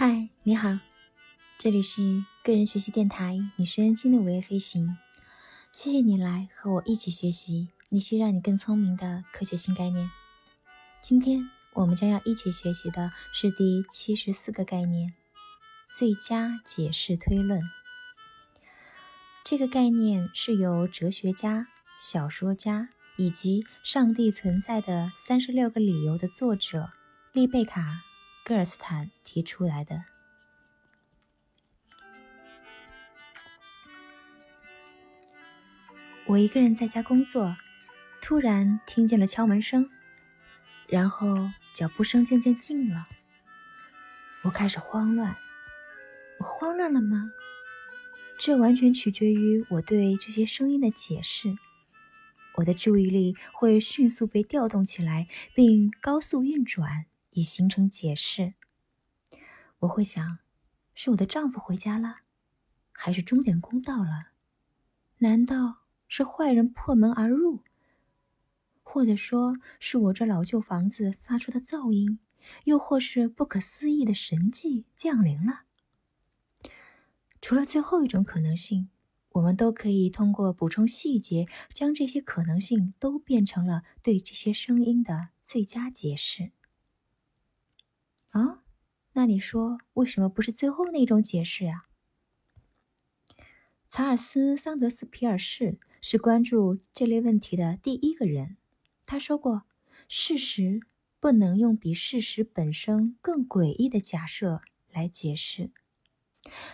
嗨你好，这里是个人学习电台《你是安心的午夜飞行》，谢谢你来和我一起学习那些让你更聪明的科学新概念。今天我们将要一起学习的是第七十四个概念——最佳解释推论。这个概念是由哲学家、小说家以及《上帝存在的三十六个理由》的作者丽贝卡·戈尔斯坦提出来的。我一个人在家工作，突然听见了敲门声，然后脚步声渐渐近了。我开始慌乱。我慌乱了吗？这完全取决于我对这些声音的解释。我的注意力会迅速被调动起来，并高速运转，以形成解释。我会想：是我的丈夫回家了，还是钟点工到了？难道？是坏人破门而入，或者说是我这老旧房子发出的噪音，又或是不可思议的神迹降临了。除了最后一种可能性，我们都可以通过补充细节，将这些可能性都变成了对这些声音的最佳解释。啊，那你说为什么不是最后那种解释呀？查尔斯·桑德斯皮尔士。是关注这类问题的第一个人。他说过：“事实不能用比事实本身更诡异的假设来解释。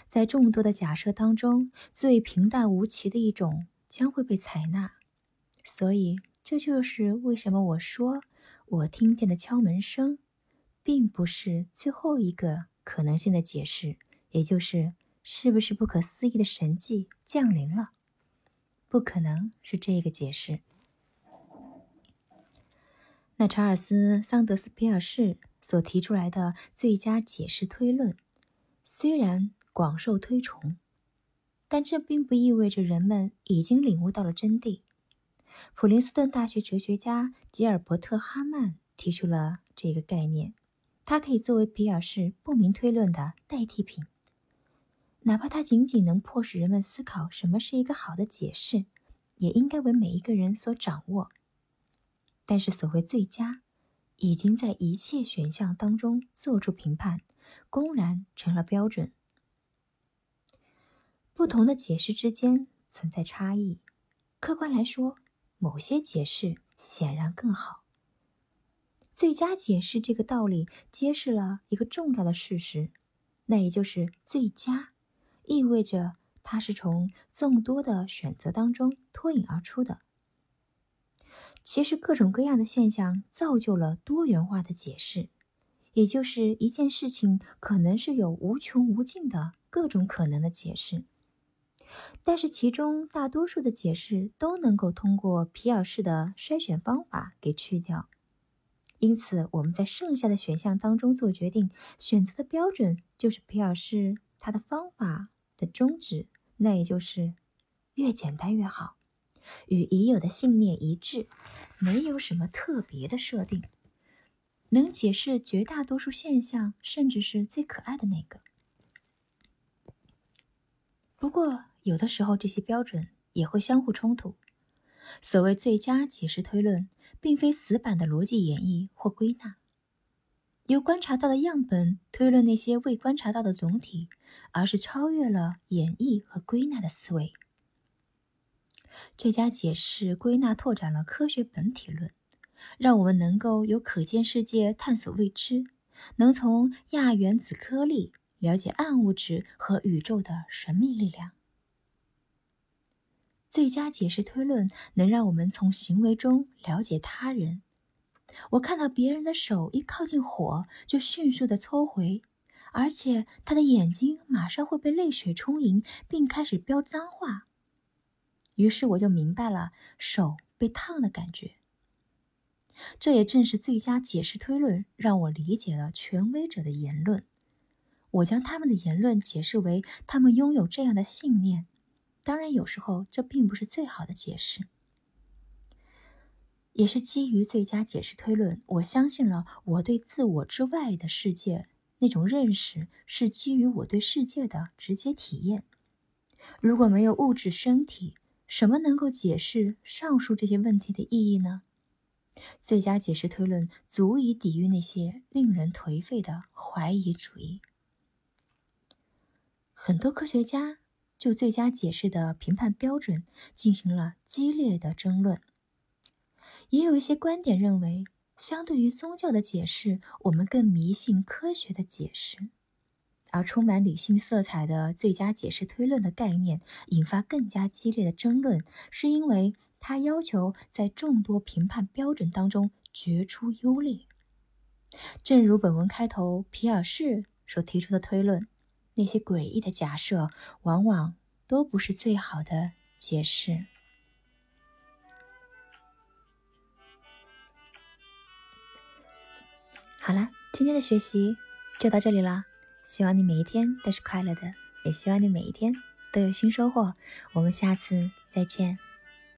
在众多的假设当中，最平淡无奇的一种将会被采纳。所以，这就是为什么我说我听见的敲门声，并不是最后一个可能性的解释，也就是是不是不可思议的神迹降临了。”不可能是这个解释。那查尔斯·桑德斯皮尔士所提出来的最佳解释推论，虽然广受推崇，但这并不意味着人们已经领悟到了真谛。普林斯顿大学哲学家吉尔伯特·哈曼提出了这个概念，它可以作为皮尔士不明推论的代替品。哪怕它仅仅能迫使人们思考什么是一个好的解释，也应该为每一个人所掌握。但是，所谓最佳，已经在一切选项当中做出评判，公然成了标准。不同的解释之间存在差异，客观来说，某些解释显然更好。最佳解释这个道理揭示了一个重要的事实，那也就是最佳。意味着它是从众多的选择当中脱颖而出的。其实，各种各样的现象造就了多元化的解释，也就是一件事情可能是有无穷无尽的各种可能的解释。但是，其中大多数的解释都能够通过皮尔士的筛选方法给去掉。因此，我们在剩下的选项当中做决定，选择的标准就是皮尔士他的方法。的宗旨，那也就是越简单越好，与已有的信念一致，没有什么特别的设定，能解释绝大多数现象，甚至是最可爱的那个。不过，有的时候这些标准也会相互冲突。所谓最佳解释推论，并非死板的逻辑演绎或归纳。由观察到的样本推论那些未观察到的总体，而是超越了演绎和归纳的思维。最佳解释归纳拓展了科学本体论，让我们能够由可见世界探索未知，能从亚原子颗粒了解暗物质和宇宙的神秘力量。最佳解释推论能让我们从行为中了解他人。我看到别人的手一靠近火，就迅速的抽回，而且他的眼睛马上会被泪水充盈，并开始飙脏话。于是我就明白了手被烫的感觉。这也正是最佳解释推论让我理解了权威者的言论。我将他们的言论解释为他们拥有这样的信念。当然，有时候这并不是最好的解释。也是基于最佳解释推论，我相信了我对自我之外的世界那种认识是基于我对世界的直接体验。如果没有物质身体，什么能够解释上述这些问题的意义呢？最佳解释推论足以抵御那些令人颓废的怀疑主义。很多科学家就最佳解释的评判标准进行了激烈的争论。也有一些观点认为，相对于宗教的解释，我们更迷信科学的解释。而充满理性色彩的最佳解释推论的概念引发更加激烈的争论，是因为它要求在众多评判标准当中决出优劣。正如本文开头皮尔士所提出的推论，那些诡异的假设往往都不是最好的解释。好了，今天的学习就到这里了。希望你每一天都是快乐的，也希望你每一天都有新收获。我们下次再见。